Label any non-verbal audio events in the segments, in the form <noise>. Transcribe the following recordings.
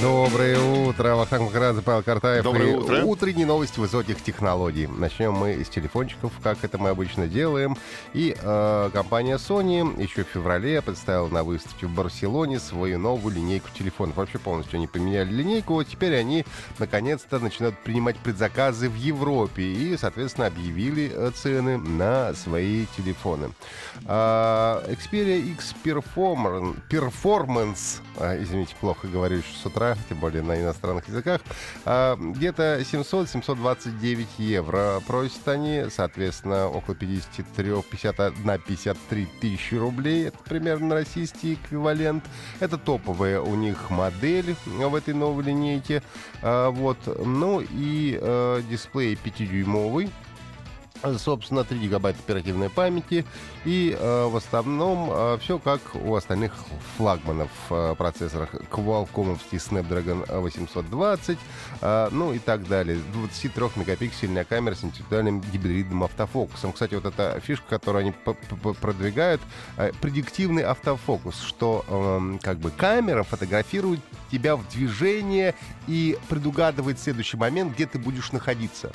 Доброе утро, Вахтанг Махарадзе, Павел Картаев. Доброе И утро. Утренние новости высоких технологий. Начнем мы с телефончиков, как это мы обычно делаем. И э, компания Sony еще в феврале представила на выставке в Барселоне свою новую линейку телефонов. Вообще полностью они поменяли линейку. Вот теперь они наконец-то начинают принимать предзаказы в Европе. И, соответственно, объявили э, цены на свои телефоны. А, Xperia X Performance, Performance а, извините, плохо говорю еще с утра, тем более на иностранных языках, а, где-то 700-729 евро просят они, соответственно, около 53, 51, 53 тысячи рублей, это примерно российский эквивалент. Это топовая у них модель в этой новой линейке. А, Вот. Ну и э, дисплей 5-дюймовый, собственно, 3 гигабайта оперативной памяти. И э, в основном все как у остальных флагманов э, процессорах Qualcomm Snapdragon 820, э, ну и так далее. 23-мегапиксельная камера с индивидуальным гибридным автофокусом. Кстати, вот эта фишка, которую они продвигают, э, предиктивный автофокус, что эм, как бы камера фотографирует тебя в движение и предугадывает следующий момент, где ты будешь находиться.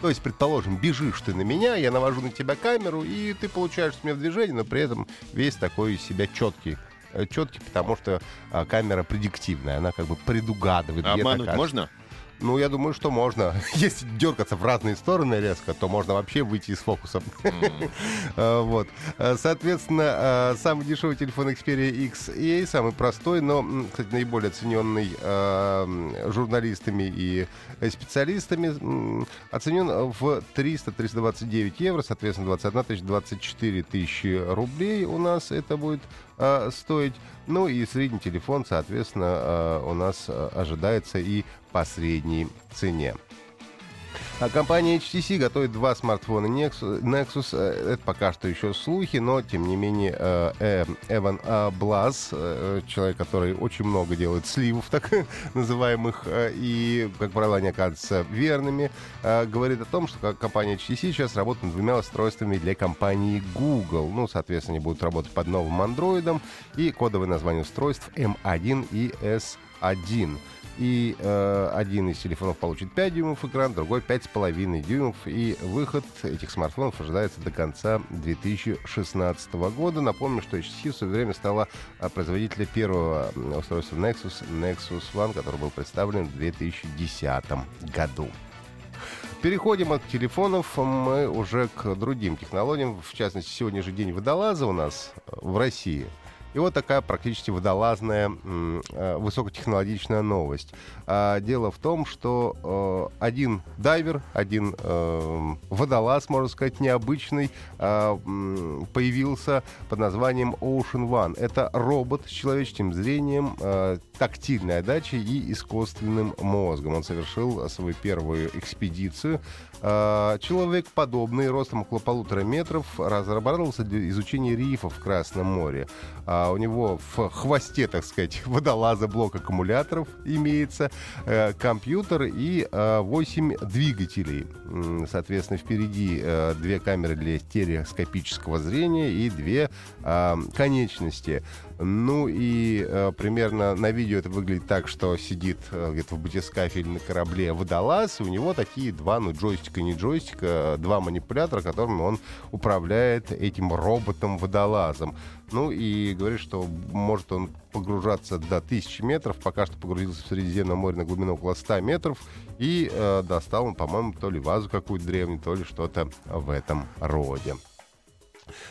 То есть, предположим, бежишь ты на меня, я навожу на тебя камеру, и ты получаешь с меня в движение, но при этом весь такой из себя четкий. Э, Четкий, потому что а, камера предиктивная, она как бы предугадывает. где Обмануть можно? Ну, я думаю, что можно. <laughs> Если дергаться в разные стороны резко, то можно вообще выйти из фокуса. <laughs> А, Вот. А, Соответственно, а, самый дешевый телефон Xperia XA, самый простой, но, кстати, наиболее оцененный м, журналистами и э, специалистами, оценен в 300-329 евро, соответственно, 21 тысяч, 24 тысячи рублей у нас это будет а, стоить. Ну и средний телефон, соответственно, а, у нас а, ожидается и по средней цене. А компания HTC готовит два смартфона Nexus. Э, это пока что еще слухи, но тем не менее э, э, Эван Блаз, человек, который очень много делает сливов <laughs> так называемых, и, как правило, они оказываются верными, говорит о том, что компания HTC сейчас работает над двумя устройствами для компании Google. Ну, соответственно, они будут работать под новым андроидом, и кодовое название устройств M1 и S1. И э, один из телефонов получит 5 дюймов экран, другой 5,5 дюймов. И выход этих смартфонов ожидается до конца 2016 года. Напомню, что HTC в свое время стала э, производителем первого устройства Nexus, Nexus One, который был представлен в 2010 году. Переходим от телефонов мы уже к другим технологиям. В частности, сегодня же день водолаза у нас э, в России. И вот такая практически водолазная э, высокотехнологичная новость. А, Дело в том, что э, один дайвер, один э, водолаз, можно сказать, необычный, м, появился под названием Ocean One. Это робот с человеческим зрением, э, тактильной отдачей и искусственным мозгом. Он совершил свою первую экспедицию. А, Человек подобный, ростом около полутора метров, разрабатывался для изучения рифов в Красном море. А У него в хвосте, так сказать, <laughs> водолаза блок аккумуляторов имеется, э, компьютер и 8 двигателей. М, Соответственно, впереди э, две камеры для стереоскопического зрения и две а, конечности. Ну и э, примерно на видео это выглядит так, что сидит э, где-то в батискафе или на корабле водолаз, и у него такие два, ну джойстика, не джойстика, э, два манипулятора, которыми он управляет этим роботом-водолазом. Ну и говорит, что может он погружаться до 1000 метров, пока что погрузился в Средиземное море на глубину около 100 метров, и э, достал он, по-моему, то ли вазу какую-то древнюю, то ли что-то в этом роде.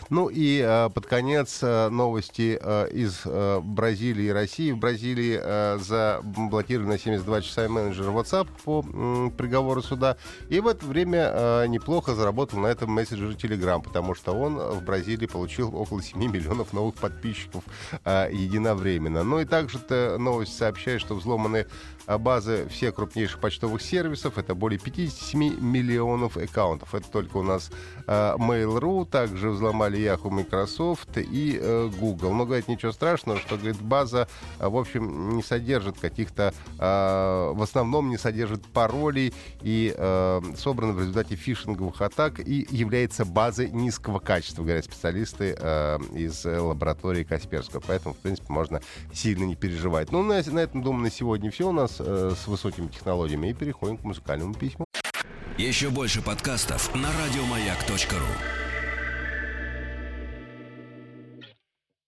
Ну и э, под конец э, новости э, из э, Бразилии и России. В Бразилии э, заблокировали на 72 часа менеджер WhatsApp по м, приговору суда. И в это время э, неплохо заработал на этом мессенджере Telegram, потому что он в Бразилии получил около 7 <laughs> миллионов новых подписчиков э, единовременно. Ну и также -то новость сообщает, что взломаны э, базы всех крупнейших почтовых сервисов. Это более 57 миллионов аккаунтов. Это только у нас э, Mail.ru. Также взломаны взломали Yahoo, Microsoft и э, Google. Но, говорит, ничего страшного, что, говорит, база, э, в общем, не содержит каких-то, э, в основном не содержит паролей и э, собрана в результате фишинговых атак и является базой низкого качества, говорят специалисты э, из лаборатории Касперского. Поэтому, в принципе, можно сильно не переживать. Ну, на, на этом, думаю, на сегодня все у нас э, с высокими технологиями. И переходим к музыкальному письму. Еще больше подкастов на радиомаяк.ру